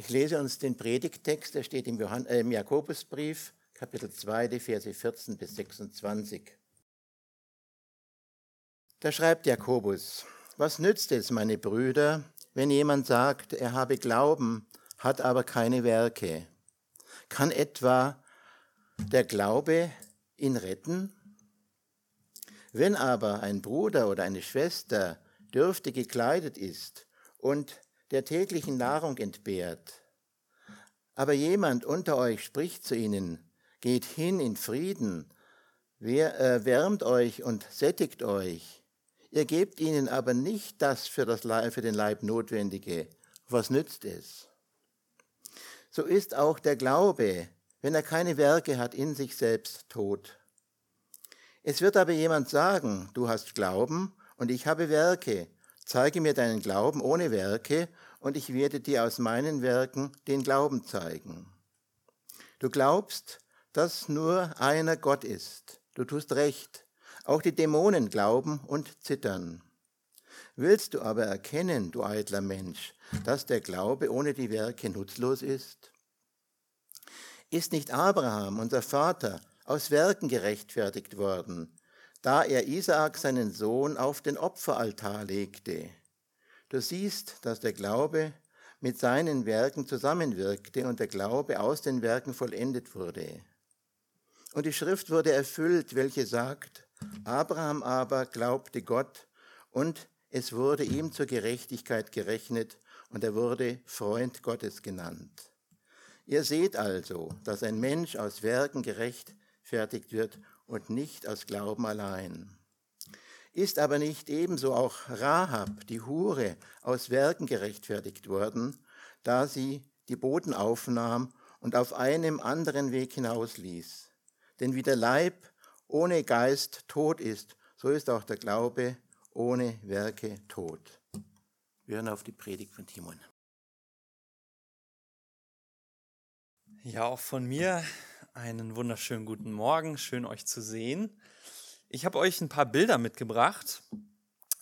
Ich lese uns den Predigttext, der steht im, Johann, äh, im Jakobusbrief, Kapitel 2, die Verse 14 bis 26. Da schreibt Jakobus, was nützt es, meine Brüder, wenn jemand sagt, er habe Glauben, hat aber keine Werke? Kann etwa der Glaube ihn retten? Wenn aber ein Bruder oder eine Schwester dürftig gekleidet ist und der täglichen Nahrung entbehrt, aber jemand unter euch spricht zu ihnen, geht hin in Frieden, wer, äh, wärmt euch und sättigt euch, ihr gebt ihnen aber nicht das für, das für den Leib Notwendige, was nützt es? So ist auch der Glaube, wenn er keine Werke hat, in sich selbst tot. Es wird aber jemand sagen, du hast Glauben und ich habe Werke. Zeige mir deinen Glauben ohne Werke und ich werde dir aus meinen Werken den Glauben zeigen. Du glaubst, dass nur einer Gott ist. Du tust recht. Auch die Dämonen glauben und zittern. Willst du aber erkennen, du eitler Mensch, dass der Glaube ohne die Werke nutzlos ist? Ist nicht Abraham, unser Vater, aus Werken gerechtfertigt worden, da er Isaak seinen Sohn auf den Opferaltar legte? Du siehst, dass der Glaube mit seinen Werken zusammenwirkte und der Glaube aus den Werken vollendet wurde. Und die Schrift wurde erfüllt, welche sagt, Abraham aber glaubte Gott und es wurde ihm zur Gerechtigkeit gerechnet und er wurde Freund Gottes genannt. Ihr seht also, dass ein Mensch aus Werken gerechtfertigt wird und nicht aus Glauben allein. Ist aber nicht ebenso auch Rahab, die Hure, aus Werken gerechtfertigt worden, da sie die Boten aufnahm und auf einem anderen Weg hinausließ? Denn wie der Leib ohne Geist tot ist, so ist auch der Glaube ohne Werke tot. Wir hören auf die Predigt von Timon. Ja, auch von mir einen wunderschönen guten Morgen. Schön euch zu sehen. Ich habe euch ein paar Bilder mitgebracht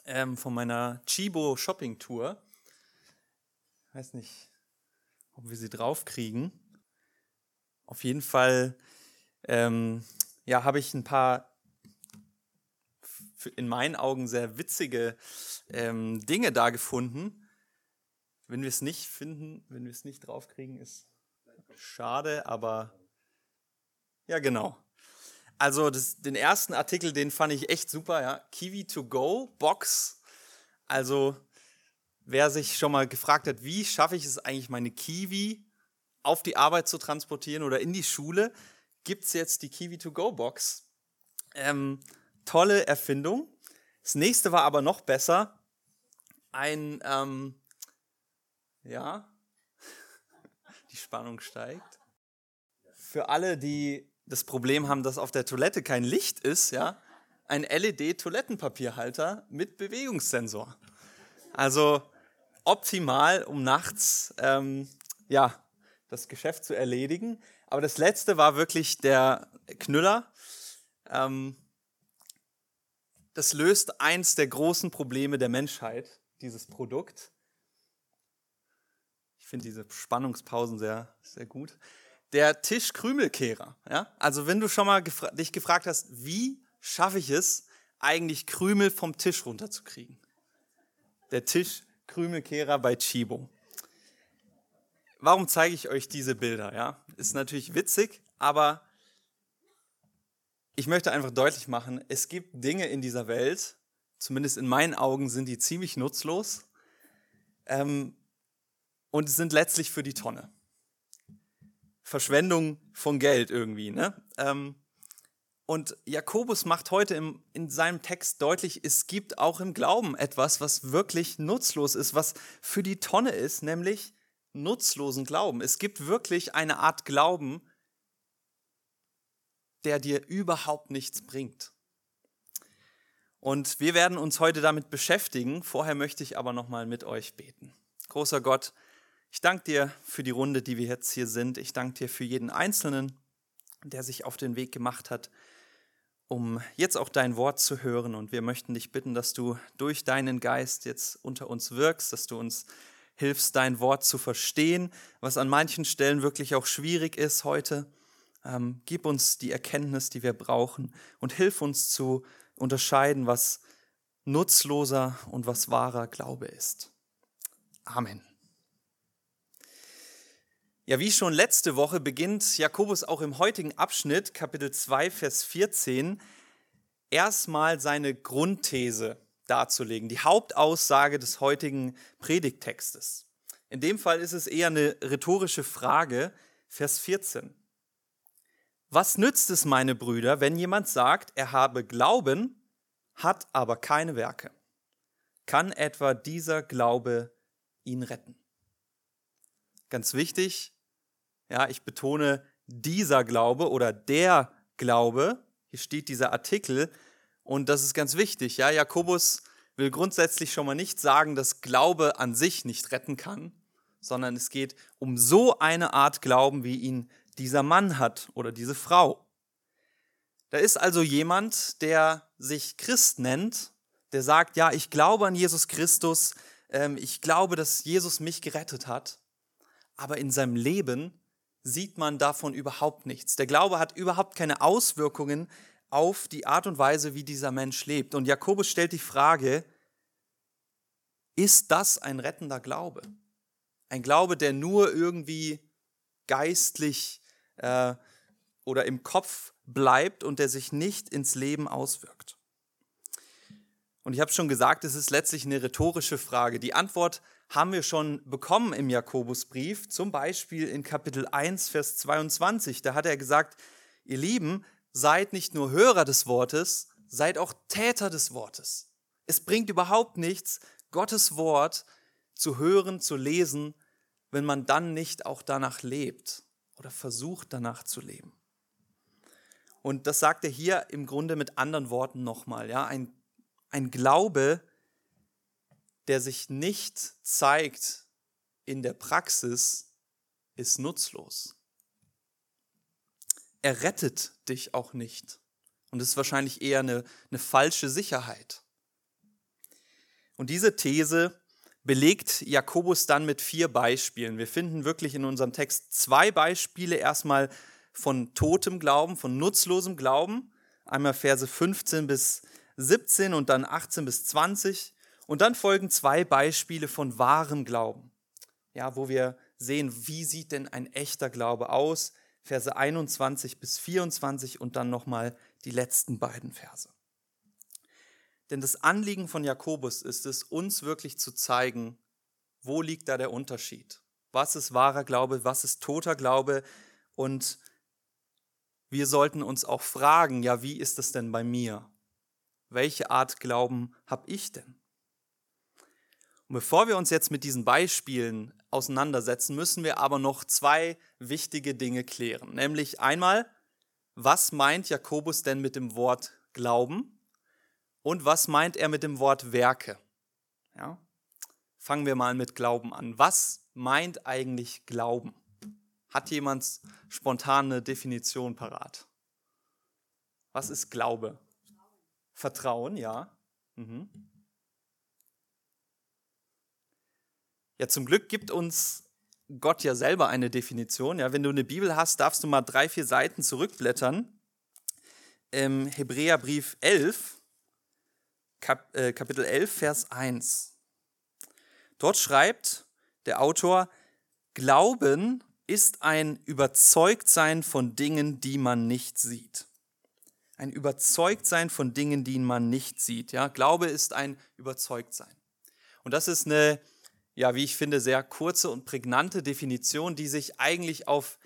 ähm, von meiner Chibo Shopping Tour. Ich weiß nicht, ob wir sie draufkriegen. Auf jeden Fall ähm, ja, habe ich ein paar in meinen Augen sehr witzige ähm, Dinge da gefunden. Wenn wir es nicht finden, wenn wir es nicht draufkriegen, ist Schade, aber ja, genau. Also das, den ersten Artikel, den fand ich echt super, ja. Kiwi to go Box. Also wer sich schon mal gefragt hat, wie schaffe ich es eigentlich, meine Kiwi auf die Arbeit zu transportieren oder in die Schule, gibt es jetzt die Kiwi to go Box. Ähm, tolle Erfindung. Das nächste war aber noch besser. Ein, ähm, ja, die Spannung steigt. Für alle, die das Problem haben, dass auf der Toilette kein Licht ist, ja, ein LED-Toilettenpapierhalter mit Bewegungssensor. Also optimal, um nachts ähm, ja, das Geschäft zu erledigen. Aber das letzte war wirklich der Knüller. Ähm, das löst eins der großen Probleme der Menschheit, dieses Produkt. Ich finde diese Spannungspausen sehr, sehr gut. Der Tischkrümelkehrer. Ja? Also wenn du schon mal gefra dich gefragt hast, wie schaffe ich es, eigentlich Krümel vom Tisch runterzukriegen? Der Tischkrümelkehrer bei Chibo. Warum zeige ich euch diese Bilder? Ja? Ist natürlich witzig, aber ich möchte einfach deutlich machen, es gibt Dinge in dieser Welt, zumindest in meinen Augen sind die ziemlich nutzlos. Ähm, und sind letztlich für die Tonne. Verschwendung von Geld irgendwie. Ne? Ähm, und Jakobus macht heute im, in seinem Text deutlich, es gibt auch im Glauben etwas, was wirklich nutzlos ist, was für die Tonne ist, nämlich nutzlosen Glauben. Es gibt wirklich eine Art Glauben, der dir überhaupt nichts bringt. Und wir werden uns heute damit beschäftigen. Vorher möchte ich aber noch mal mit euch beten. Großer Gott, ich danke dir für die Runde, die wir jetzt hier sind. Ich danke dir für jeden Einzelnen, der sich auf den Weg gemacht hat, um jetzt auch dein Wort zu hören. Und wir möchten dich bitten, dass du durch deinen Geist jetzt unter uns wirkst, dass du uns hilfst, dein Wort zu verstehen, was an manchen Stellen wirklich auch schwierig ist heute. Ähm, gib uns die Erkenntnis, die wir brauchen und hilf uns zu unterscheiden, was nutzloser und was wahrer Glaube ist. Amen. Ja, wie schon letzte Woche beginnt Jakobus auch im heutigen Abschnitt, Kapitel 2, Vers 14, erstmal seine Grundthese darzulegen, die Hauptaussage des heutigen Predigttextes. In dem Fall ist es eher eine rhetorische Frage, Vers 14. Was nützt es, meine Brüder, wenn jemand sagt, er habe Glauben, hat aber keine Werke? Kann etwa dieser Glaube ihn retten? Ganz wichtig, ja, ich betone dieser Glaube oder der Glaube. Hier steht dieser Artikel und das ist ganz wichtig. Ja, Jakobus will grundsätzlich schon mal nicht sagen, dass Glaube an sich nicht retten kann, sondern es geht um so eine Art Glauben, wie ihn dieser Mann hat oder diese Frau. Da ist also jemand, der sich Christ nennt, der sagt, ja, ich glaube an Jesus Christus, ähm, ich glaube, dass Jesus mich gerettet hat, aber in seinem Leben sieht man davon überhaupt nichts. Der Glaube hat überhaupt keine Auswirkungen auf die Art und Weise, wie dieser Mensch lebt. Und Jakobus stellt die Frage, ist das ein rettender Glaube? Ein Glaube, der nur irgendwie geistlich äh, oder im Kopf bleibt und der sich nicht ins Leben auswirkt. Und ich habe schon gesagt, es ist letztlich eine rhetorische Frage. Die Antwort haben wir schon bekommen im Jakobusbrief, zum Beispiel in Kapitel 1, Vers 22. Da hat er gesagt, ihr Lieben, seid nicht nur Hörer des Wortes, seid auch Täter des Wortes. Es bringt überhaupt nichts, Gottes Wort zu hören, zu lesen, wenn man dann nicht auch danach lebt oder versucht danach zu leben. Und das sagt er hier im Grunde mit anderen Worten nochmal. Ja? Ein, ein Glaube, der sich nicht zeigt in der Praxis, ist nutzlos. Er rettet dich auch nicht. Und es ist wahrscheinlich eher eine, eine falsche Sicherheit. Und diese These belegt Jakobus dann mit vier Beispielen. Wir finden wirklich in unserem Text zwei Beispiele. Erstmal von totem Glauben, von nutzlosem Glauben. Einmal Verse 15 bis 17 und dann 18 bis 20. Und dann folgen zwei Beispiele von wahrem Glauben. Ja, wo wir sehen, wie sieht denn ein echter Glaube aus? Verse 21 bis 24 und dann nochmal die letzten beiden Verse. Denn das Anliegen von Jakobus ist es, uns wirklich zu zeigen, wo liegt da der Unterschied? Was ist wahrer Glaube? Was ist toter Glaube? Und wir sollten uns auch fragen, ja, wie ist es denn bei mir? Welche Art Glauben habe ich denn? Und bevor wir uns jetzt mit diesen Beispielen auseinandersetzen, müssen wir aber noch zwei wichtige Dinge klären. Nämlich einmal, was meint Jakobus denn mit dem Wort Glauben und was meint er mit dem Wort Werke? Ja? Fangen wir mal mit Glauben an. Was meint eigentlich Glauben? Hat jemand spontan eine Definition parat? Was ist Glaube? Vertrauen, ja. Mhm. Ja, zum Glück gibt uns Gott ja selber eine Definition. Ja, wenn du eine Bibel hast, darfst du mal drei, vier Seiten zurückblättern. Im Hebräerbrief 11, Kap, äh, Kapitel 11, Vers 1. Dort schreibt der Autor, Glauben ist ein Überzeugtsein von Dingen, die man nicht sieht. Ein Überzeugtsein von Dingen, die man nicht sieht. Ja, Glaube ist ein Überzeugtsein. Und das ist eine ja, wie ich finde, sehr kurze und prägnante Definition, die sich eigentlich auf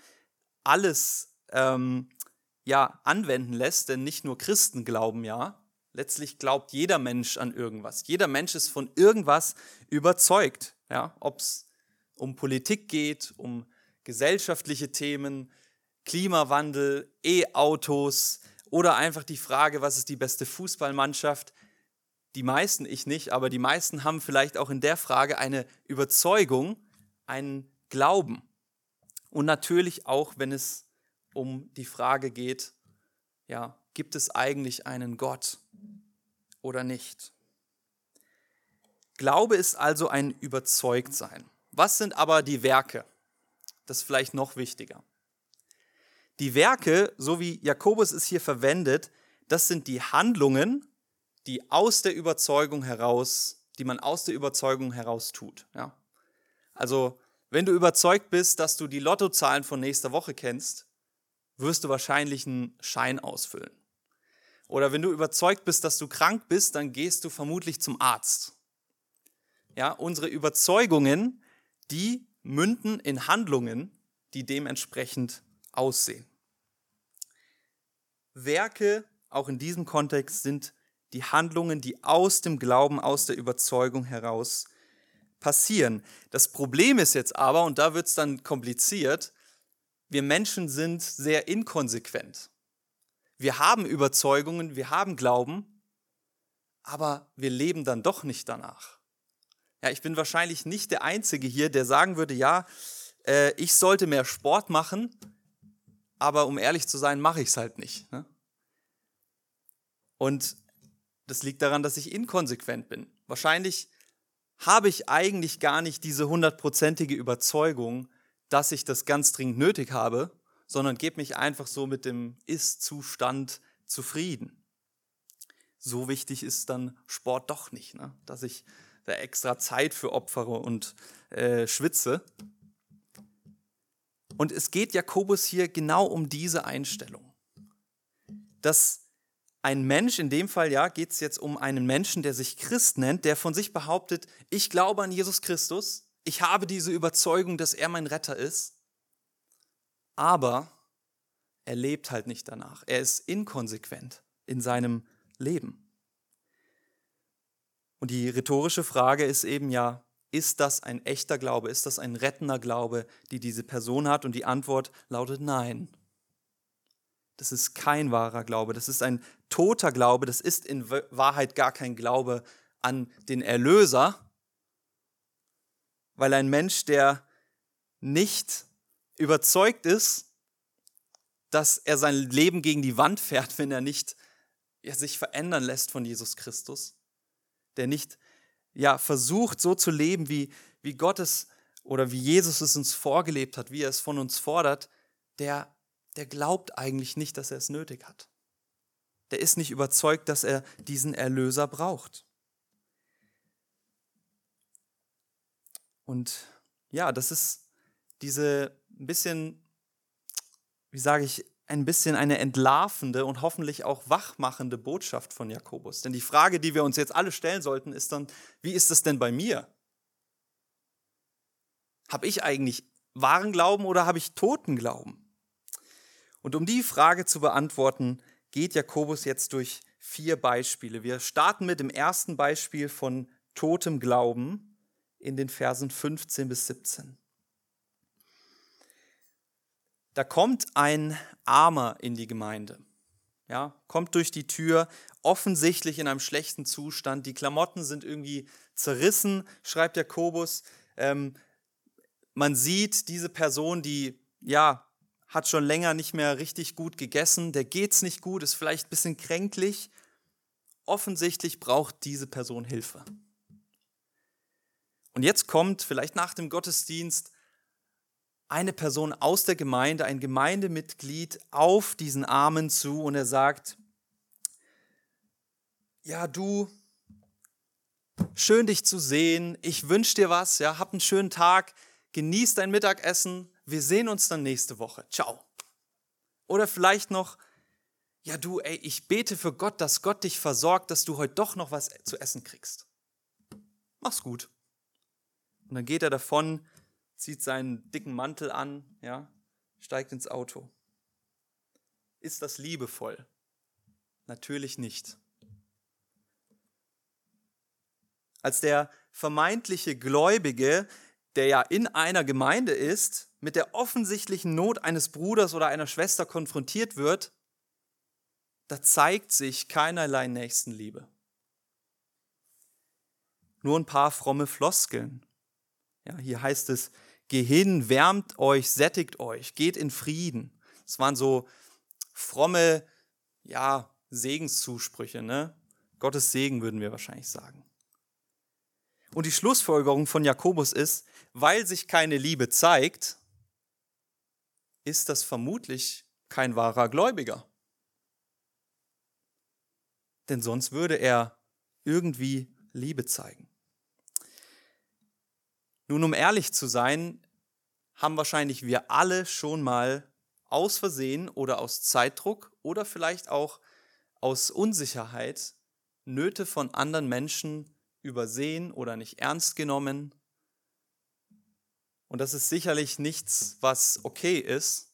alles ähm, ja, anwenden lässt, denn nicht nur Christen glauben ja. Letztlich glaubt jeder Mensch an irgendwas. Jeder Mensch ist von irgendwas überzeugt. Ja? Ob es um Politik geht, um gesellschaftliche Themen, Klimawandel, E-Autos oder einfach die Frage, was ist die beste Fußballmannschaft die meisten, ich nicht, aber die meisten haben vielleicht auch in der Frage eine Überzeugung, einen Glauben. Und natürlich auch, wenn es um die Frage geht, ja, gibt es eigentlich einen Gott oder nicht? Glaube ist also ein Überzeugtsein. Was sind aber die Werke? Das ist vielleicht noch wichtiger. Die Werke, so wie Jakobus es hier verwendet, das sind die Handlungen, die aus der Überzeugung heraus, die man aus der Überzeugung heraus tut. Ja? Also, wenn du überzeugt bist, dass du die Lottozahlen von nächster Woche kennst, wirst du wahrscheinlich einen Schein ausfüllen. Oder wenn du überzeugt bist, dass du krank bist, dann gehst du vermutlich zum Arzt. Ja, unsere Überzeugungen, die münden in Handlungen, die dementsprechend aussehen. Werke, auch in diesem Kontext, sind die Handlungen, die aus dem Glauben, aus der Überzeugung heraus passieren. Das Problem ist jetzt aber, und da wird es dann kompliziert, wir Menschen sind sehr inkonsequent. Wir haben Überzeugungen, wir haben Glauben, aber wir leben dann doch nicht danach. Ja, ich bin wahrscheinlich nicht der Einzige hier, der sagen würde, ja, äh, ich sollte mehr Sport machen, aber um ehrlich zu sein, mache ich es halt nicht. Ne? Und das liegt daran, dass ich inkonsequent bin. Wahrscheinlich habe ich eigentlich gar nicht diese hundertprozentige Überzeugung, dass ich das ganz dringend nötig habe, sondern gebe mich einfach so mit dem Ist-Zustand zufrieden. So wichtig ist dann Sport doch nicht, ne? dass ich da extra Zeit für opfere und äh, schwitze. Und es geht Jakobus hier genau um diese Einstellung. Dass ein Mensch, in dem Fall ja, geht es jetzt um einen Menschen, der sich Christ nennt, der von sich behauptet, ich glaube an Jesus Christus, ich habe diese Überzeugung, dass er mein Retter ist, aber er lebt halt nicht danach. Er ist inkonsequent in seinem Leben. Und die rhetorische Frage ist eben ja, ist das ein echter Glaube? Ist das ein rettender Glaube, die diese Person hat? Und die Antwort lautet nein. Das ist kein wahrer Glaube. Das ist ein toter Glaube. Das ist in Wahrheit gar kein Glaube an den Erlöser, weil ein Mensch, der nicht überzeugt ist, dass er sein Leben gegen die Wand fährt, wenn er nicht ja, sich verändern lässt von Jesus Christus, der nicht ja, versucht, so zu leben, wie, wie Gott es oder wie Jesus es uns vorgelebt hat, wie er es von uns fordert, der, der glaubt eigentlich nicht, dass er es nötig hat. Der ist nicht überzeugt, dass er diesen Erlöser braucht. Und ja, das ist diese ein bisschen, wie sage ich, ein bisschen eine entlarvende und hoffentlich auch wachmachende Botschaft von Jakobus. Denn die Frage, die wir uns jetzt alle stellen sollten, ist dann, wie ist es denn bei mir? Habe ich eigentlich wahren Glauben oder habe ich toten Glauben? Und um die Frage zu beantworten, geht Jakobus jetzt durch vier Beispiele. Wir starten mit dem ersten Beispiel von totem Glauben in den Versen 15 bis 17. Da kommt ein Armer in die Gemeinde. Ja, kommt durch die Tür, offensichtlich in einem schlechten Zustand. Die Klamotten sind irgendwie zerrissen, schreibt Jakobus. Ähm, man sieht diese Person, die ja hat schon länger nicht mehr richtig gut gegessen, der geht's nicht gut, ist vielleicht ein bisschen kränklich. Offensichtlich braucht diese Person Hilfe. Und jetzt kommt vielleicht nach dem Gottesdienst eine Person aus der Gemeinde, ein Gemeindemitglied auf diesen Armen zu und er sagt, ja du, schön dich zu sehen, ich wünsche dir was, ja, hab einen schönen Tag, genieß dein Mittagessen, wir sehen uns dann nächste Woche, ciao. Oder vielleicht noch, ja du, ey, ich bete für Gott, dass Gott dich versorgt, dass du heute doch noch was zu essen kriegst. Mach's gut. Und dann geht er davon, zieht seinen dicken Mantel an, ja, steigt ins Auto. Ist das liebevoll? Natürlich nicht. Als der vermeintliche Gläubige, der ja in einer Gemeinde ist, mit der offensichtlichen Not eines Bruders oder einer Schwester konfrontiert wird, da zeigt sich keinerlei Nächstenliebe. Nur ein paar fromme Floskeln. Ja, hier heißt es, Geh hin, wärmt euch, sättigt euch, geht in Frieden. Das waren so fromme, ja, Segenszusprüche, ne? Gottes Segen würden wir wahrscheinlich sagen. Und die Schlussfolgerung von Jakobus ist, weil sich keine Liebe zeigt, ist das vermutlich kein wahrer Gläubiger. Denn sonst würde er irgendwie Liebe zeigen. Nun, um ehrlich zu sein, haben wahrscheinlich wir alle schon mal aus Versehen oder aus Zeitdruck oder vielleicht auch aus Unsicherheit Nöte von anderen Menschen übersehen oder nicht ernst genommen. Und das ist sicherlich nichts, was okay ist.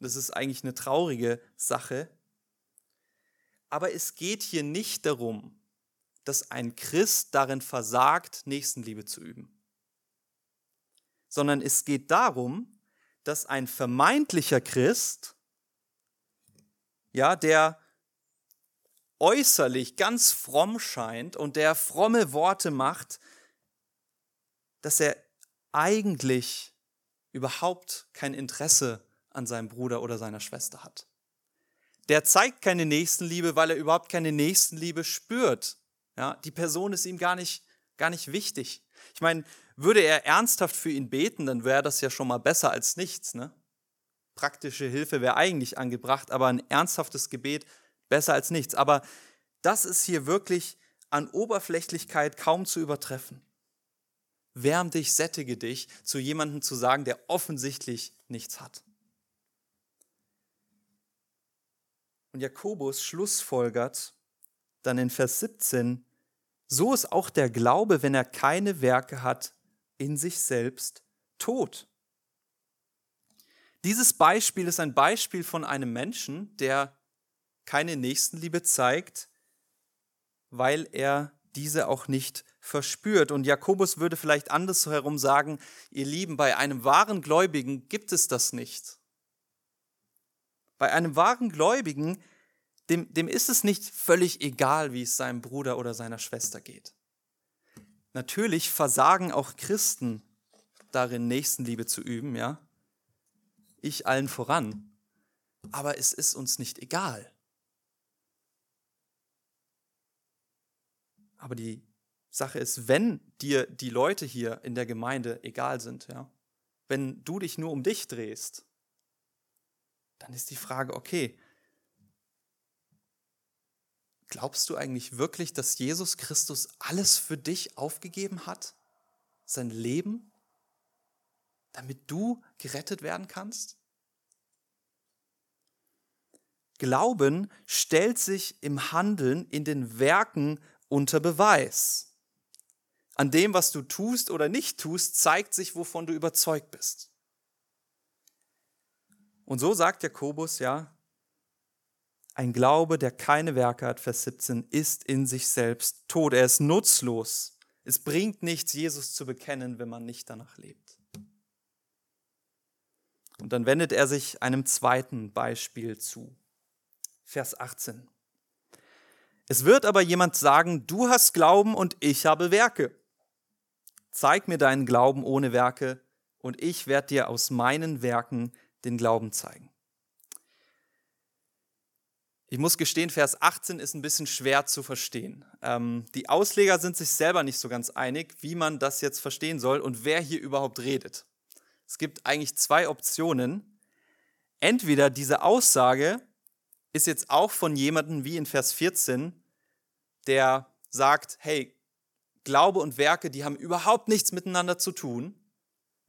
Das ist eigentlich eine traurige Sache. Aber es geht hier nicht darum, dass ein Christ darin versagt, Nächstenliebe zu üben, sondern es geht darum, dass ein vermeintlicher Christ, ja, der äußerlich ganz fromm scheint und der fromme Worte macht, dass er eigentlich überhaupt kein Interesse an seinem Bruder oder seiner Schwester hat. Der zeigt keine Nächstenliebe, weil er überhaupt keine Nächstenliebe spürt. Ja, die Person ist ihm gar nicht, gar nicht wichtig. Ich meine, würde er ernsthaft für ihn beten, dann wäre das ja schon mal besser als nichts. Ne? Praktische Hilfe wäre eigentlich angebracht, aber ein ernsthaftes Gebet besser als nichts. Aber das ist hier wirklich an Oberflächlichkeit kaum zu übertreffen. Wärm dich, sättige dich, zu jemandem zu sagen, der offensichtlich nichts hat. Und Jakobus schlussfolgert dann in Vers 17, so ist auch der Glaube, wenn er keine Werke hat, in sich selbst tot. Dieses Beispiel ist ein Beispiel von einem Menschen, der keine Nächstenliebe zeigt, weil er diese auch nicht verspürt. Und Jakobus würde vielleicht andersherum sagen, ihr Lieben, bei einem wahren Gläubigen gibt es das nicht. Bei einem wahren Gläubigen, dem, dem ist es nicht völlig egal, wie es seinem Bruder oder seiner Schwester geht. Natürlich versagen auch Christen darin, Nächstenliebe zu üben, ja. Ich allen voran. Aber es ist uns nicht egal. Aber die Sache ist, wenn dir die Leute hier in der Gemeinde egal sind, ja, wenn du dich nur um dich drehst, dann ist die Frage, okay, glaubst du eigentlich wirklich, dass Jesus Christus alles für dich aufgegeben hat? Sein Leben? Damit du gerettet werden kannst? Glauben stellt sich im Handeln, in den Werken unter Beweis. An dem, was du tust oder nicht tust, zeigt sich, wovon du überzeugt bist. Und so sagt Jakobus, ja, ein Glaube, der keine Werke hat, Vers 17, ist in sich selbst tot. Er ist nutzlos. Es bringt nichts, Jesus zu bekennen, wenn man nicht danach lebt. Und dann wendet er sich einem zweiten Beispiel zu. Vers 18. Es wird aber jemand sagen, du hast Glauben und ich habe Werke. Zeig mir deinen Glauben ohne Werke und ich werde dir aus meinen Werken den Glauben zeigen. Ich muss gestehen, Vers 18 ist ein bisschen schwer zu verstehen. Ähm, die Ausleger sind sich selber nicht so ganz einig, wie man das jetzt verstehen soll und wer hier überhaupt redet. Es gibt eigentlich zwei Optionen. Entweder diese Aussage ist jetzt auch von jemandem wie in Vers 14, der sagt, hey, Glaube und Werke, die haben überhaupt nichts miteinander zu tun.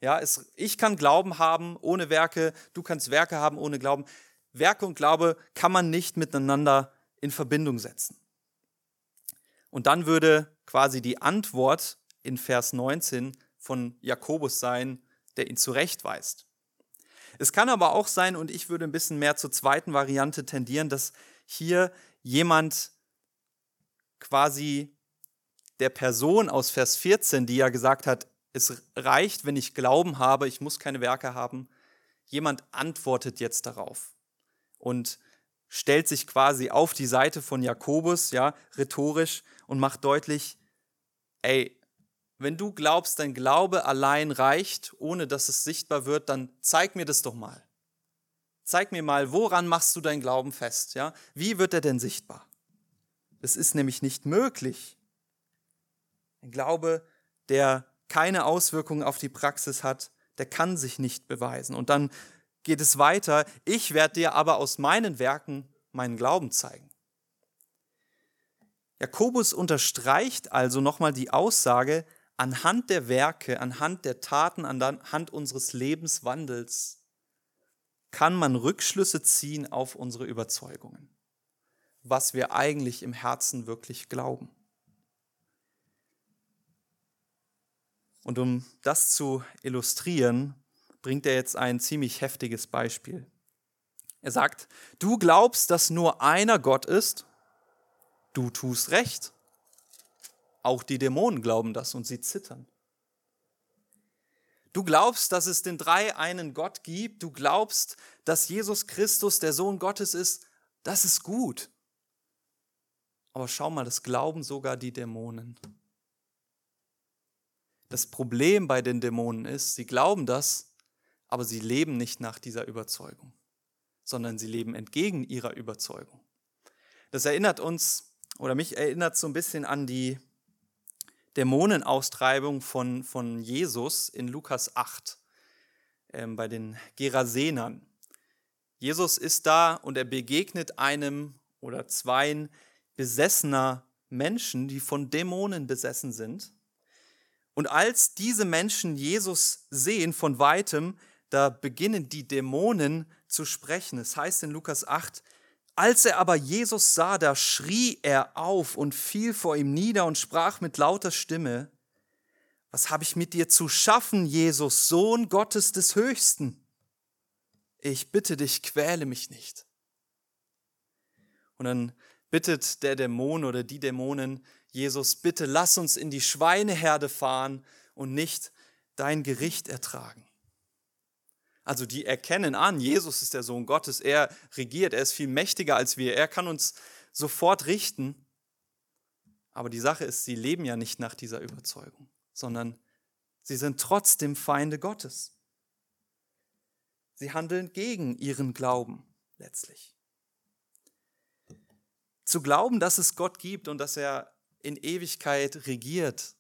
Ja, es, ich kann Glauben haben ohne Werke, du kannst Werke haben ohne Glauben. Werke und Glaube kann man nicht miteinander in Verbindung setzen. Und dann würde quasi die Antwort in Vers 19 von Jakobus sein, der ihn zurechtweist. Es kann aber auch sein, und ich würde ein bisschen mehr zur zweiten Variante tendieren, dass hier jemand quasi der Person aus Vers 14, die ja gesagt hat, es reicht, wenn ich Glauben habe, ich muss keine Werke haben, jemand antwortet jetzt darauf und stellt sich quasi auf die Seite von Jakobus, ja, rhetorisch und macht deutlich, ey, wenn du glaubst, dein Glaube allein reicht, ohne dass es sichtbar wird, dann zeig mir das doch mal. Zeig mir mal, woran machst du deinen Glauben fest, ja? Wie wird er denn sichtbar? Es ist nämlich nicht möglich, Ein Glaube, der keine Auswirkungen auf die Praxis hat, der kann sich nicht beweisen. Und dann geht es weiter, ich werde dir aber aus meinen Werken meinen Glauben zeigen. Jakobus unterstreicht also nochmal die Aussage, anhand der Werke, anhand der Taten, anhand unseres Lebenswandels kann man Rückschlüsse ziehen auf unsere Überzeugungen, was wir eigentlich im Herzen wirklich glauben. Und um das zu illustrieren, bringt er jetzt ein ziemlich heftiges Beispiel. Er sagt, du glaubst, dass nur einer Gott ist, du tust recht. Auch die Dämonen glauben das und sie zittern. Du glaubst, dass es den drei einen Gott gibt, du glaubst, dass Jesus Christus der Sohn Gottes ist, das ist gut. Aber schau mal, das glauben sogar die Dämonen. Das Problem bei den Dämonen ist, sie glauben das, aber sie leben nicht nach dieser Überzeugung, sondern sie leben entgegen ihrer Überzeugung. Das erinnert uns, oder mich erinnert so ein bisschen an die Dämonenaustreibung von, von Jesus in Lukas 8 ähm, bei den Gerasenern. Jesus ist da und er begegnet einem oder zweien besessener Menschen, die von Dämonen besessen sind. Und als diese Menschen Jesus sehen von weitem, da beginnen die Dämonen zu sprechen. Es heißt in Lukas 8, als er aber Jesus sah, da schrie er auf und fiel vor ihm nieder und sprach mit lauter Stimme, was habe ich mit dir zu schaffen, Jesus, Sohn Gottes des Höchsten? Ich bitte dich, quäle mich nicht. Und dann bittet der Dämon oder die Dämonen Jesus, bitte lass uns in die Schweineherde fahren und nicht dein Gericht ertragen. Also die erkennen an, Jesus ist der Sohn Gottes, er regiert, er ist viel mächtiger als wir, er kann uns sofort richten. Aber die Sache ist, sie leben ja nicht nach dieser Überzeugung, sondern sie sind trotzdem Feinde Gottes. Sie handeln gegen ihren Glauben letztlich. Zu glauben, dass es Gott gibt und dass er in Ewigkeit regiert,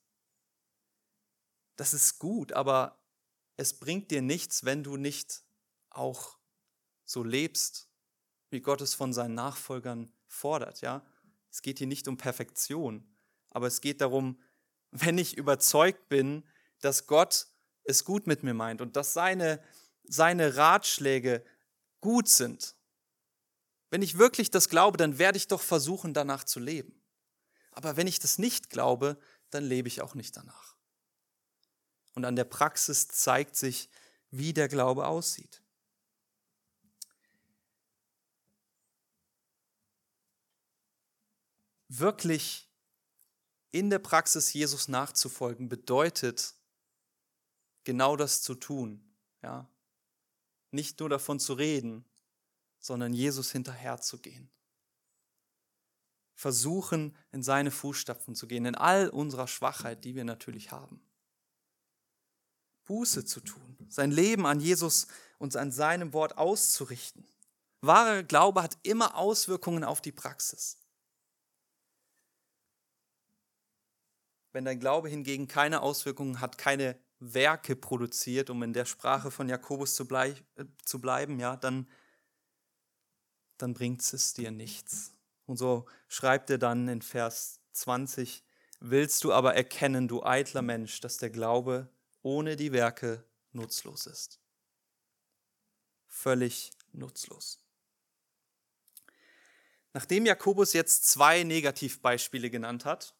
das ist gut, aber es bringt dir nichts, wenn du nicht auch so lebst, wie Gott es von seinen Nachfolgern fordert. Ja? Es geht hier nicht um Perfektion, aber es geht darum, wenn ich überzeugt bin, dass Gott es gut mit mir meint und dass seine, seine Ratschläge gut sind. Wenn ich wirklich das glaube, dann werde ich doch versuchen, danach zu leben. Aber wenn ich das nicht glaube, dann lebe ich auch nicht danach. Und an der Praxis zeigt sich, wie der Glaube aussieht. Wirklich in der Praxis Jesus nachzufolgen bedeutet, genau das zu tun. Ja? Nicht nur davon zu reden, sondern Jesus hinterherzugehen versuchen, in seine Fußstapfen zu gehen, in all unserer Schwachheit, die wir natürlich haben. Buße zu tun, sein Leben an Jesus und an seinem Wort auszurichten. Wahrer Glaube hat immer Auswirkungen auf die Praxis. Wenn dein Glaube hingegen keine Auswirkungen hat, keine Werke produziert, um in der Sprache von Jakobus zu, bleib, äh, zu bleiben, ja, dann, dann bringt es dir nichts. Und so schreibt er dann in Vers 20, willst du aber erkennen, du eitler Mensch, dass der Glaube ohne die Werke nutzlos ist. Völlig nutzlos. Nachdem Jakobus jetzt zwei Negativbeispiele genannt hat,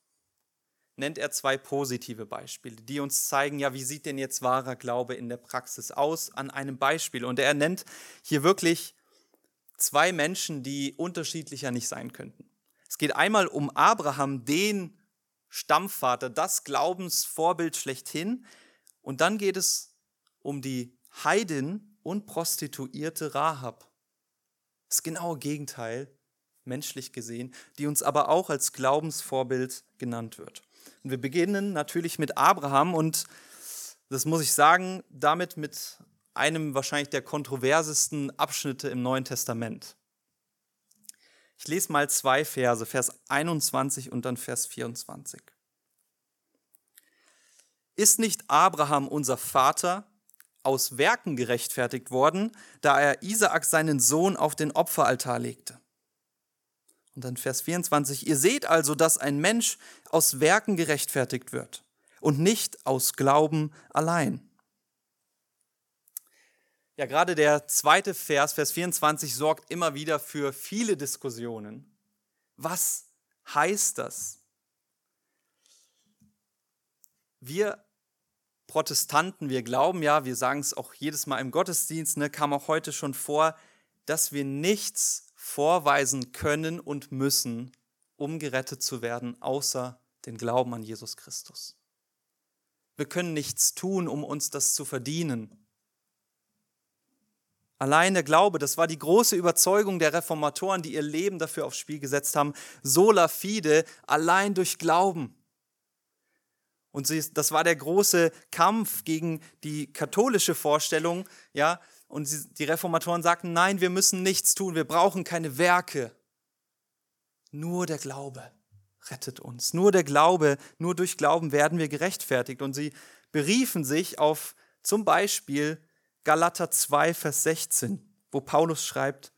nennt er zwei positive Beispiele, die uns zeigen, ja, wie sieht denn jetzt wahrer Glaube in der Praxis aus an einem Beispiel. Und er nennt hier wirklich zwei Menschen, die unterschiedlicher nicht sein könnten. Es geht einmal um Abraham, den Stammvater, das Glaubensvorbild schlechthin. Und dann geht es um die Heidin und Prostituierte Rahab. Das genaue Gegenteil, menschlich gesehen, die uns aber auch als Glaubensvorbild genannt wird. Und wir beginnen natürlich mit Abraham und das muss ich sagen, damit mit einem wahrscheinlich der kontroversesten Abschnitte im Neuen Testament. Ich lese mal zwei Verse, Vers 21 und dann Vers 24. ist nicht Abraham unser Vater aus Werken gerechtfertigt worden, da er Isaak seinen Sohn auf den Opferaltar legte? Und dann Vers 24, ihr seht also, dass ein Mensch aus Werken gerechtfertigt wird und nicht aus Glauben allein. Ja, gerade der zweite Vers, Vers 24, sorgt immer wieder für viele Diskussionen. Was heißt das? Wir Protestanten, wir glauben ja, wir sagen es auch jedes Mal im Gottesdienst, ne, kam auch heute schon vor, dass wir nichts vorweisen können und müssen, um gerettet zu werden, außer den Glauben an Jesus Christus. Wir können nichts tun, um uns das zu verdienen. Allein der Glaube, das war die große Überzeugung der Reformatoren, die ihr Leben dafür aufs Spiel gesetzt haben. Sola fide, allein durch Glauben. Und das war der große Kampf gegen die katholische Vorstellung, ja. Und die Reformatoren sagten, nein, wir müssen nichts tun, wir brauchen keine Werke. Nur der Glaube rettet uns. Nur der Glaube, nur durch Glauben werden wir gerechtfertigt. Und sie beriefen sich auf zum Beispiel Galater 2, Vers 16, wo Paulus schreibt,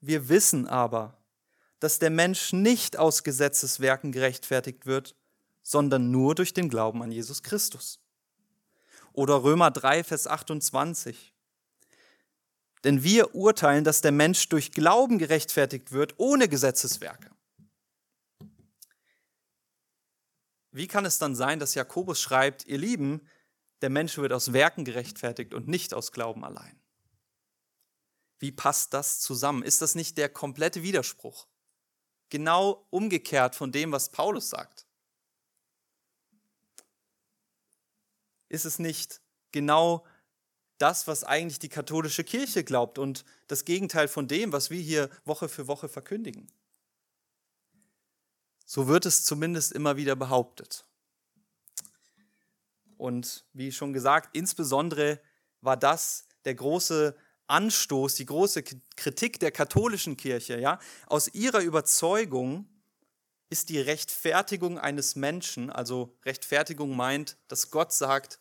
wir wissen aber, dass der Mensch nicht aus Gesetzeswerken gerechtfertigt wird, sondern nur durch den Glauben an Jesus Christus. Oder Römer 3, Vers 28. Denn wir urteilen, dass der Mensch durch Glauben gerechtfertigt wird, ohne Gesetzeswerke. Wie kann es dann sein, dass Jakobus schreibt, ihr Lieben, der Mensch wird aus Werken gerechtfertigt und nicht aus Glauben allein. Wie passt das zusammen? Ist das nicht der komplette Widerspruch? Genau umgekehrt von dem, was Paulus sagt. Ist es nicht genau das, was eigentlich die katholische Kirche glaubt und das Gegenteil von dem, was wir hier Woche für Woche verkündigen? So wird es zumindest immer wieder behauptet. Und wie schon gesagt, insbesondere war das der große Anstoß, die große Kritik der katholischen Kirche. Ja? Aus ihrer Überzeugung ist die Rechtfertigung eines Menschen, also Rechtfertigung meint, dass Gott sagt,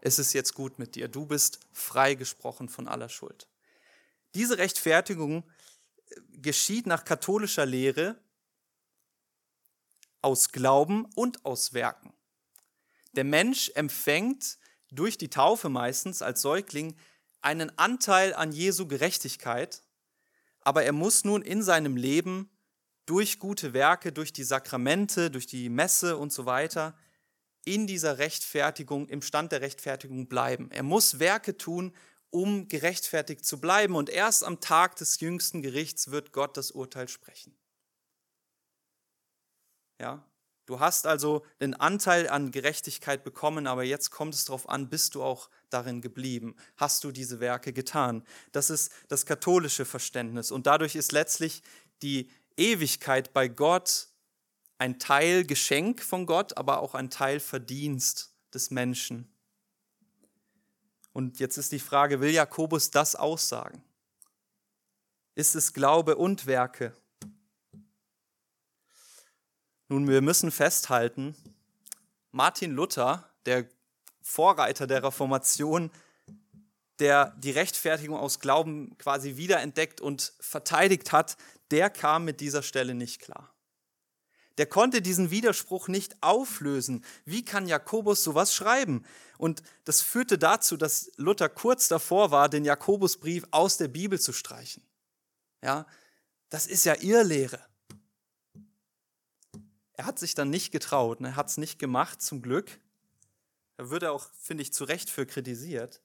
es ist jetzt gut mit dir, du bist freigesprochen von aller Schuld. Diese Rechtfertigung äh, geschieht nach katholischer Lehre aus Glauben und aus Werken. Der Mensch empfängt durch die Taufe meistens als Säugling einen Anteil an Jesu Gerechtigkeit, aber er muss nun in seinem Leben durch gute Werke, durch die Sakramente, durch die Messe und so weiter in dieser Rechtfertigung, im Stand der Rechtfertigung bleiben. Er muss Werke tun, um gerechtfertigt zu bleiben. Und erst am Tag des jüngsten Gerichts wird Gott das Urteil sprechen. Ja, Du hast also den Anteil an Gerechtigkeit bekommen, aber jetzt kommt es darauf an, bist du auch darin geblieben? Hast du diese Werke getan? Das ist das katholische Verständnis. Und dadurch ist letztlich die Ewigkeit bei Gott ein Teil Geschenk von Gott, aber auch ein Teil Verdienst des Menschen. Und jetzt ist die Frage, will Jakobus das aussagen? Ist es Glaube und Werke? Nun, wir müssen festhalten, Martin Luther, der Vorreiter der Reformation, der die Rechtfertigung aus Glauben quasi wiederentdeckt und verteidigt hat, der kam mit dieser Stelle nicht klar. Der konnte diesen Widerspruch nicht auflösen. Wie kann Jakobus sowas schreiben? Und das führte dazu, dass Luther kurz davor war, den Jakobusbrief aus der Bibel zu streichen. Ja, das ist ja Irrlehre. Er hat sich dann nicht getraut, ne? er hat es nicht gemacht, zum Glück. Da wird er auch, finde ich, zu Recht für kritisiert.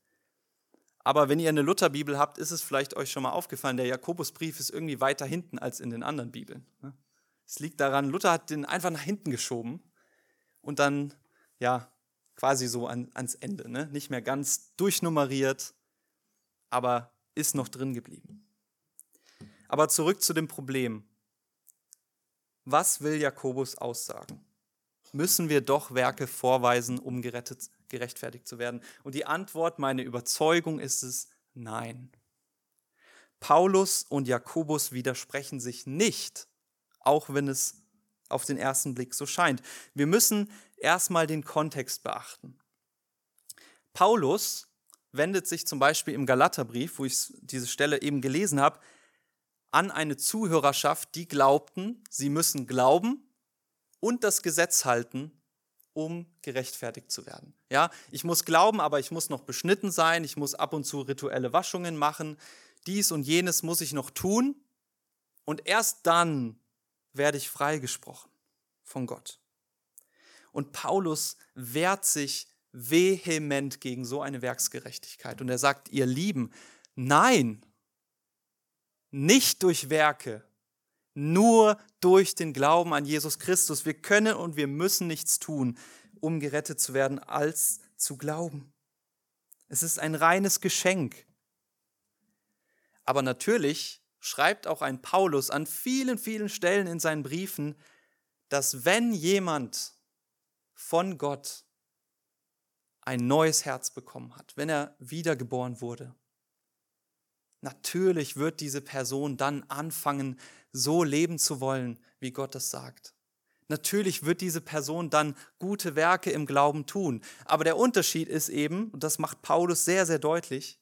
Aber wenn ihr eine Lutherbibel habt, ist es vielleicht euch schon mal aufgefallen, der Jakobusbrief ist irgendwie weiter hinten als in den anderen Bibeln. Ne? Es liegt daran, Luther hat den einfach nach hinten geschoben und dann, ja, quasi so an, ans Ende. Ne? Nicht mehr ganz durchnummeriert, aber ist noch drin geblieben. Aber zurück zu dem Problem. Was will Jakobus aussagen? Müssen wir doch Werke vorweisen, um gerettet, gerechtfertigt zu werden? Und die Antwort, meine Überzeugung ist es, nein. Paulus und Jakobus widersprechen sich nicht, auch wenn es auf den ersten Blick so scheint. Wir müssen erstmal den Kontext beachten. Paulus wendet sich zum Beispiel im Galaterbrief, wo ich diese Stelle eben gelesen habe, an eine Zuhörerschaft, die glaubten, sie müssen glauben und das Gesetz halten, um gerechtfertigt zu werden. Ja, ich muss glauben, aber ich muss noch beschnitten sein, ich muss ab und zu rituelle Waschungen machen, dies und jenes muss ich noch tun und erst dann werde ich freigesprochen von Gott. Und Paulus wehrt sich vehement gegen so eine Werksgerechtigkeit und er sagt, ihr Lieben, nein, nicht durch Werke, nur durch den Glauben an Jesus Christus. Wir können und wir müssen nichts tun, um gerettet zu werden, als zu glauben. Es ist ein reines Geschenk. Aber natürlich schreibt auch ein Paulus an vielen, vielen Stellen in seinen Briefen, dass wenn jemand von Gott ein neues Herz bekommen hat, wenn er wiedergeboren wurde, natürlich wird diese Person dann anfangen, so leben zu wollen, wie Gott es sagt. Natürlich wird diese Person dann gute Werke im Glauben tun. Aber der Unterschied ist eben, und das macht Paulus sehr, sehr deutlich,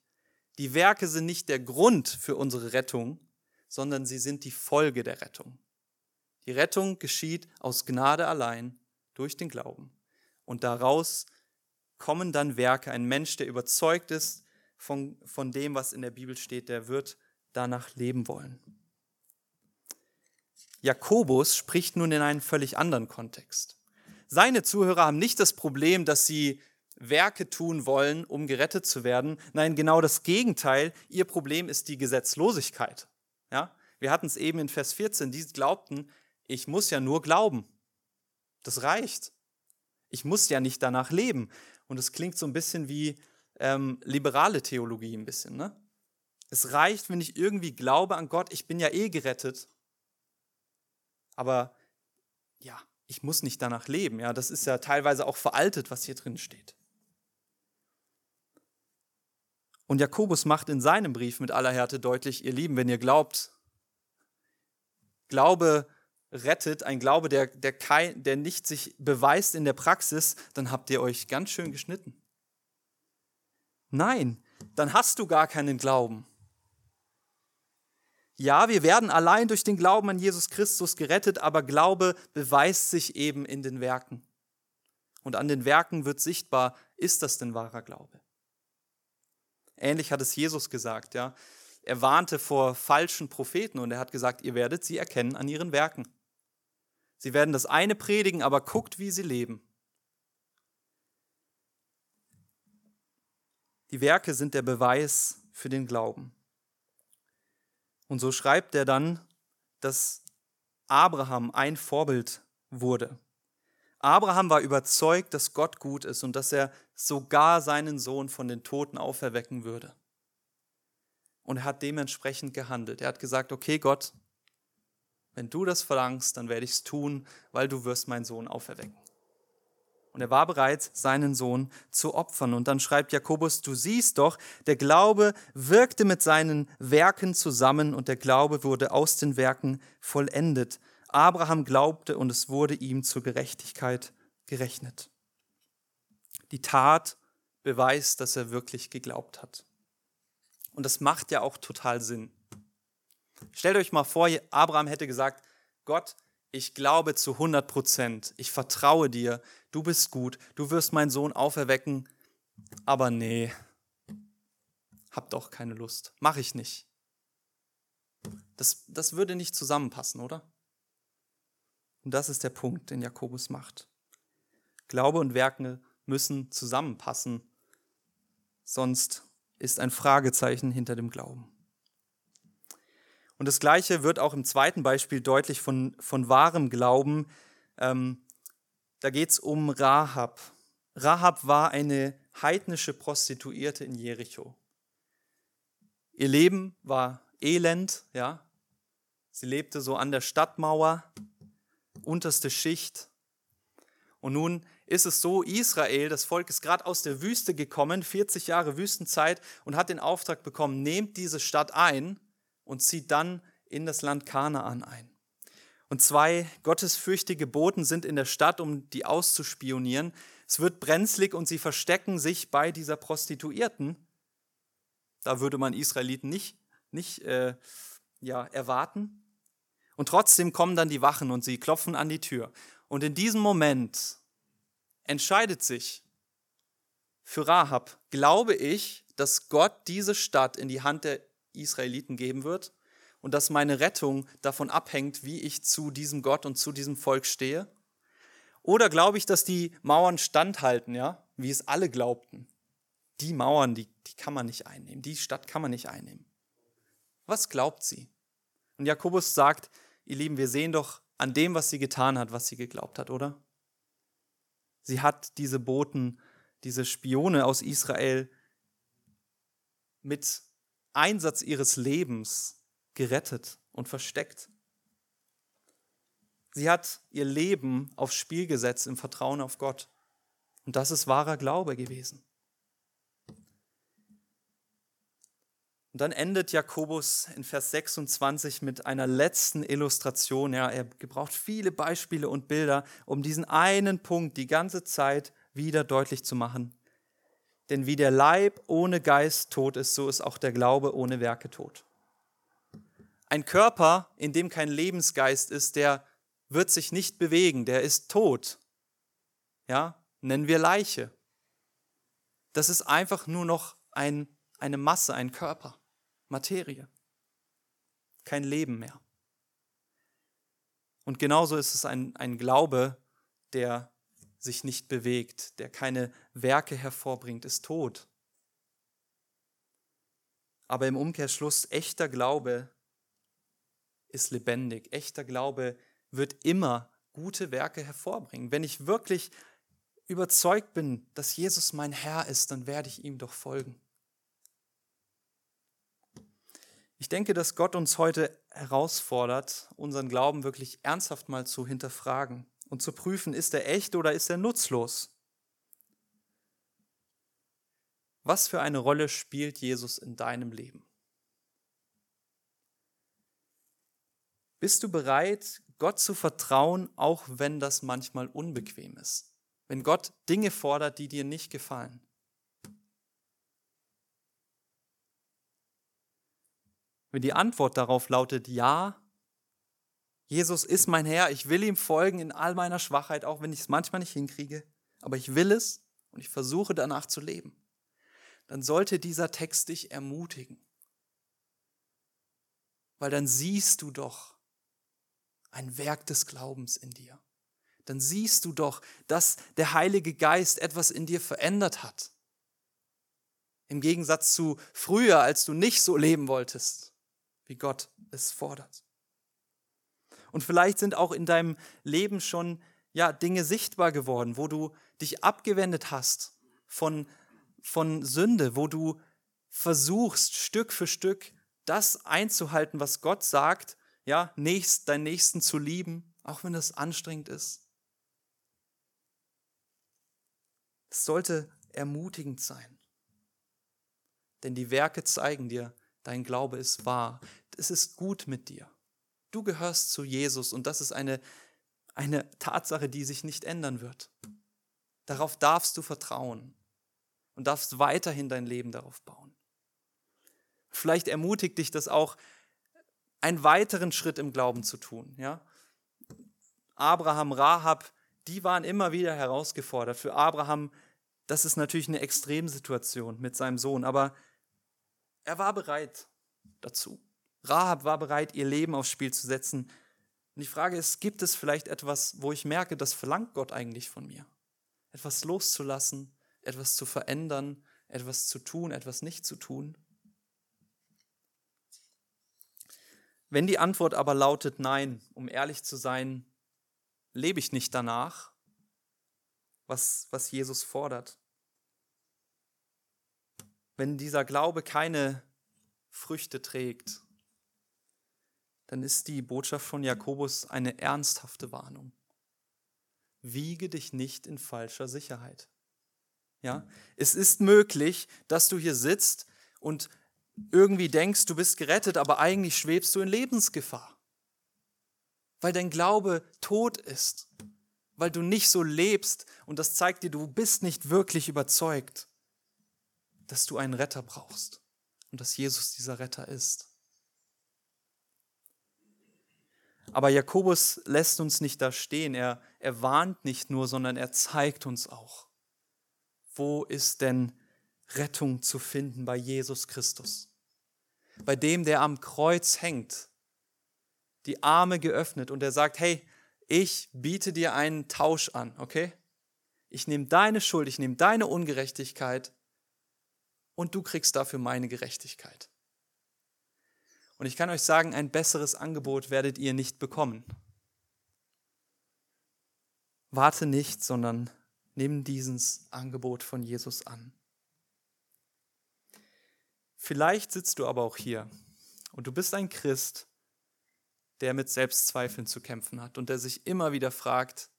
die Werke sind nicht der Grund für unsere Rettung, sondern sie sind die Folge der Rettung. Die Rettung geschieht aus Gnade allein durch den Glauben. Und daraus kommen dann Werke. Ein Mensch, der überzeugt ist von, von dem, was in der Bibel steht, der wird danach leben wollen. Jakobus spricht nun in einem völlig anderen Kontext. Seine Zuhörer haben nicht das Problem, dass sie Werke tun wollen, um gerettet zu werden. Nein, genau das Gegenteil. Ihr Problem ist die Gesetzlosigkeit. Ja? Wir hatten es eben in Vers 14. Die glaubten, ich muss ja nur glauben. Das reicht. Ich muss ja nicht danach leben. Und es klingt so ein bisschen wie ähm, liberale Theologie ein bisschen. Ne? Es reicht, wenn ich irgendwie glaube an Gott, ich bin ja eh gerettet. Aber ja, ich muss nicht danach leben. Ja, das ist ja teilweise auch veraltet, was hier drin steht. Und Jakobus macht in seinem Brief mit aller Härte deutlich, ihr Lieben, wenn ihr glaubt, Glaube rettet, ein Glaube, der, der, kein, der nicht sich beweist in der Praxis, dann habt ihr euch ganz schön geschnitten. Nein, dann hast du gar keinen Glauben. Ja, wir werden allein durch den Glauben an Jesus Christus gerettet, aber Glaube beweist sich eben in den Werken. Und an den Werken wird sichtbar, ist das denn wahrer Glaube? Ähnlich hat es Jesus gesagt, ja. Er warnte vor falschen Propheten und er hat gesagt, ihr werdet sie erkennen an ihren Werken. Sie werden das eine predigen, aber guckt, wie sie leben. Die Werke sind der Beweis für den Glauben. Und so schreibt er dann, dass Abraham ein Vorbild wurde. Abraham war überzeugt, dass Gott gut ist und dass er sogar seinen Sohn von den Toten auferwecken würde. Und er hat dementsprechend gehandelt. Er hat gesagt, okay Gott, wenn du das verlangst, dann werde ich es tun, weil du wirst meinen Sohn auferwecken. Und er war bereit, seinen Sohn zu opfern. Und dann schreibt Jakobus, du siehst doch, der Glaube wirkte mit seinen Werken zusammen und der Glaube wurde aus den Werken vollendet. Abraham glaubte und es wurde ihm zur Gerechtigkeit gerechnet. Die Tat beweist, dass er wirklich geglaubt hat. Und das macht ja auch total Sinn. Stellt euch mal vor, Abraham hätte gesagt, Gott, ich glaube zu 100 Prozent, ich vertraue dir, du bist gut, du wirst meinen Sohn auferwecken, aber nee, hab doch keine Lust, mache ich nicht. Das, das würde nicht zusammenpassen, oder? Und das ist der Punkt, den Jakobus macht. Glaube und Werke müssen zusammenpassen, sonst ist ein Fragezeichen hinter dem Glauben. Und das Gleiche wird auch im zweiten Beispiel deutlich von, von wahrem Glauben. Ähm, da geht es um Rahab. Rahab war eine heidnische Prostituierte in Jericho. Ihr Leben war elend, ja. Sie lebte so an der Stadtmauer, unterste Schicht. Und nun ist es so, Israel, das Volk ist gerade aus der Wüste gekommen, 40 Jahre Wüstenzeit, und hat den Auftrag bekommen, nehmt diese Stadt ein und zieht dann in das Land Kanaan ein. Und zwei gottesfürchtige Boten sind in der Stadt, um die auszuspionieren. Es wird brenzlig und sie verstecken sich bei dieser Prostituierten. Da würde man Israeliten nicht, nicht äh, ja, erwarten. Und trotzdem kommen dann die Wachen und sie klopfen an die Tür. Und in diesem Moment entscheidet sich für Rahab, glaube ich, dass Gott diese Stadt in die Hand der Israeliten geben wird und dass meine Rettung davon abhängt, wie ich zu diesem Gott und zu diesem Volk stehe? Oder glaube ich, dass die Mauern standhalten, ja, wie es alle glaubten? Die Mauern, die, die kann man nicht einnehmen, die Stadt kann man nicht einnehmen. Was glaubt sie? Und Jakobus sagt, ihr Lieben, wir sehen doch an dem, was sie getan hat, was sie geglaubt hat, oder? Sie hat diese Boten, diese Spione aus Israel mit Einsatz ihres Lebens gerettet und versteckt. Sie hat ihr Leben aufs Spiel gesetzt im Vertrauen auf Gott. Und das ist wahrer Glaube gewesen. Und dann endet Jakobus in Vers 26 mit einer letzten Illustration. Ja, er gebraucht viele Beispiele und Bilder, um diesen einen Punkt die ganze Zeit wieder deutlich zu machen. Denn wie der Leib ohne Geist tot ist, so ist auch der Glaube ohne Werke tot. Ein Körper, in dem kein Lebensgeist ist, der wird sich nicht bewegen, der ist tot. Ja, nennen wir Leiche. Das ist einfach nur noch ein, eine Masse, ein Körper, Materie. Kein Leben mehr. Und genauso ist es ein, ein Glaube, der sich nicht bewegt, der keine Werke hervorbringt, ist tot. Aber im Umkehrschluss, echter Glaube ist lebendig. Echter Glaube wird immer gute Werke hervorbringen. Wenn ich wirklich überzeugt bin, dass Jesus mein Herr ist, dann werde ich ihm doch folgen. Ich denke, dass Gott uns heute herausfordert, unseren Glauben wirklich ernsthaft mal zu hinterfragen und zu prüfen, ist er echt oder ist er nutzlos? Was für eine Rolle spielt Jesus in deinem Leben? Bist du bereit, Gott zu vertrauen, auch wenn das manchmal unbequem ist? Wenn Gott Dinge fordert, die dir nicht gefallen? Wenn die Antwort darauf lautet Ja, Jesus ist mein Herr, ich will ihm folgen in all meiner Schwachheit, auch wenn ich es manchmal nicht hinkriege, aber ich will es und ich versuche danach zu leben, dann sollte dieser Text dich ermutigen. Weil dann siehst du doch ein Werk des Glaubens in dir. Dann siehst du doch, dass der Heilige Geist etwas in dir verändert hat. Im Gegensatz zu früher, als du nicht so leben wolltest, wie Gott es fordert. Und vielleicht sind auch in deinem Leben schon ja, Dinge sichtbar geworden, wo du dich abgewendet hast von, von Sünde, wo du versuchst, Stück für Stück das einzuhalten, was Gott sagt, ja, nächst, deinen Nächsten zu lieben, auch wenn das anstrengend ist. Es sollte ermutigend sein. Denn die Werke zeigen dir, dein Glaube ist wahr. Es ist gut mit dir. Du gehörst zu Jesus und das ist eine, eine Tatsache, die sich nicht ändern wird. Darauf darfst du vertrauen und darfst weiterhin dein Leben darauf bauen. Vielleicht ermutigt dich das auch, einen weiteren Schritt im Glauben zu tun. Ja? Abraham, Rahab, die waren immer wieder herausgefordert. Für Abraham, das ist natürlich eine Extremsituation mit seinem Sohn, aber er war bereit dazu. Rahab war bereit, ihr Leben aufs Spiel zu setzen. Und die Frage ist, gibt es vielleicht etwas, wo ich merke, das verlangt Gott eigentlich von mir? Etwas loszulassen, etwas zu verändern, etwas zu tun, etwas nicht zu tun? Wenn die Antwort aber lautet Nein, um ehrlich zu sein, lebe ich nicht danach, was, was Jesus fordert. Wenn dieser Glaube keine Früchte trägt, dann ist die Botschaft von Jakobus eine ernsthafte Warnung. Wiege dich nicht in falscher Sicherheit. Ja, es ist möglich, dass du hier sitzt und irgendwie denkst, du bist gerettet, aber eigentlich schwebst du in Lebensgefahr. weil dein Glaube tot ist, weil du nicht so lebst und das zeigt dir, du bist nicht wirklich überzeugt, dass du einen Retter brauchst und dass Jesus dieser Retter ist. Aber Jakobus lässt uns nicht da stehen. Er, er warnt nicht nur, sondern er zeigt uns auch, wo ist denn Rettung zu finden bei Jesus Christus. Bei dem, der am Kreuz hängt, die Arme geöffnet und er sagt, hey, ich biete dir einen Tausch an, okay? Ich nehme deine Schuld, ich nehme deine Ungerechtigkeit und du kriegst dafür meine Gerechtigkeit. Und ich kann euch sagen, ein besseres Angebot werdet ihr nicht bekommen. Warte nicht, sondern nimm dieses Angebot von Jesus an. Vielleicht sitzt du aber auch hier und du bist ein Christ, der mit Selbstzweifeln zu kämpfen hat und der sich immer wieder fragt,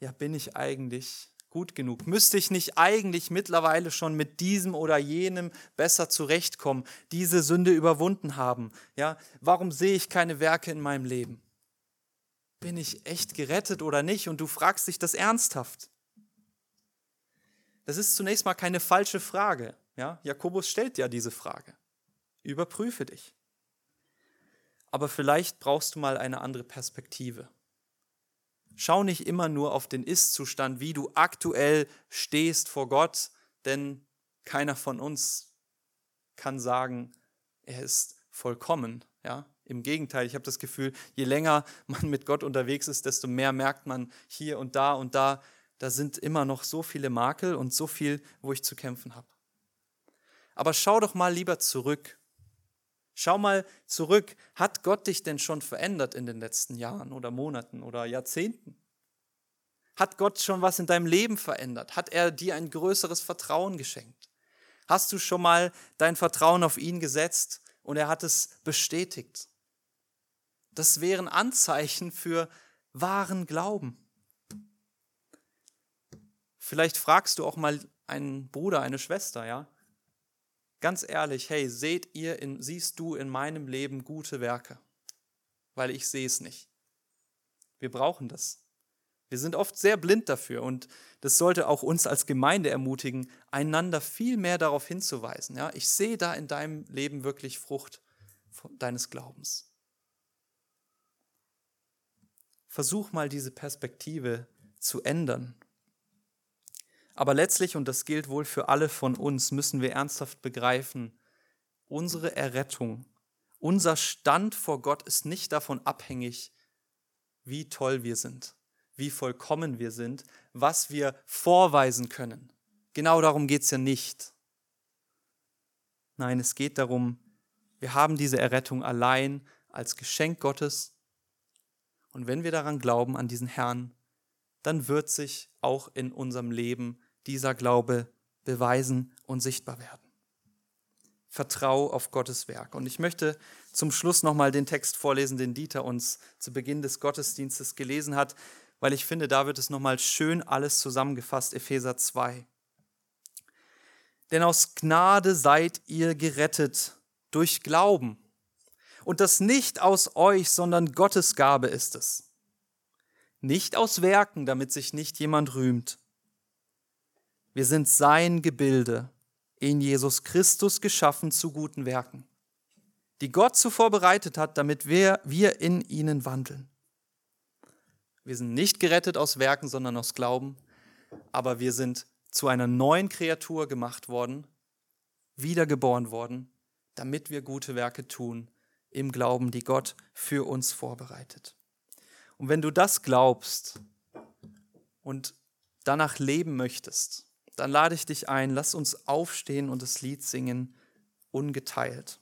ja, bin ich eigentlich gut genug? Müsste ich nicht eigentlich mittlerweile schon mit diesem oder jenem besser zurechtkommen, diese Sünde überwunden haben? Ja, warum sehe ich keine Werke in meinem Leben? Bin ich echt gerettet oder nicht? Und du fragst dich das ernsthaft. Das ist zunächst mal keine falsche Frage. Ja, Jakobus stellt ja diese Frage. Überprüfe dich. Aber vielleicht brauchst du mal eine andere Perspektive. Schau nicht immer nur auf den Ist-Zustand, wie du aktuell stehst vor Gott, denn keiner von uns kann sagen, er ist vollkommen. Ja? Im Gegenteil, ich habe das Gefühl, je länger man mit Gott unterwegs ist, desto mehr merkt man hier und da und da, da sind immer noch so viele Makel und so viel, wo ich zu kämpfen habe. Aber schau doch mal lieber zurück. Schau mal zurück. Hat Gott dich denn schon verändert in den letzten Jahren oder Monaten oder Jahrzehnten? Hat Gott schon was in deinem Leben verändert? Hat er dir ein größeres Vertrauen geschenkt? Hast du schon mal dein Vertrauen auf ihn gesetzt und er hat es bestätigt? Das wären Anzeichen für wahren Glauben. Vielleicht fragst du auch mal einen Bruder, eine Schwester, ja? Ganz ehrlich, hey, seht ihr, in, siehst du in meinem Leben gute Werke? Weil ich sehe es nicht. Wir brauchen das. Wir sind oft sehr blind dafür und das sollte auch uns als Gemeinde ermutigen, einander viel mehr darauf hinzuweisen. Ja, ich sehe da in deinem Leben wirklich Frucht deines Glaubens. Versuch mal diese Perspektive zu ändern aber letztlich, und das gilt wohl für alle von uns, müssen wir ernsthaft begreifen, unsere Errettung, unser Stand vor Gott ist nicht davon abhängig, wie toll wir sind, wie vollkommen wir sind, was wir vorweisen können. Genau darum geht es ja nicht. Nein, es geht darum, wir haben diese Errettung allein als Geschenk Gottes. Und wenn wir daran glauben, an diesen Herrn, dann wird sich auch in unserem Leben dieser Glaube beweisen und sichtbar werden. Vertrau auf Gottes Werk. Und ich möchte zum Schluss nochmal den Text vorlesen, den Dieter uns zu Beginn des Gottesdienstes gelesen hat, weil ich finde, da wird es nochmal schön alles zusammengefasst, Epheser 2. Denn aus Gnade seid ihr gerettet durch Glauben. Und das nicht aus euch, sondern Gottes Gabe ist es. Nicht aus Werken, damit sich nicht jemand rühmt. Wir sind sein Gebilde, in Jesus Christus geschaffen zu guten Werken, die Gott zuvor bereitet hat, damit wir, wir in ihnen wandeln. Wir sind nicht gerettet aus Werken, sondern aus Glauben, aber wir sind zu einer neuen Kreatur gemacht worden, wiedergeboren worden, damit wir gute Werke tun im Glauben, die Gott für uns vorbereitet. Und wenn du das glaubst und danach leben möchtest, dann lade ich dich ein, lass uns aufstehen und das Lied singen, ungeteilt.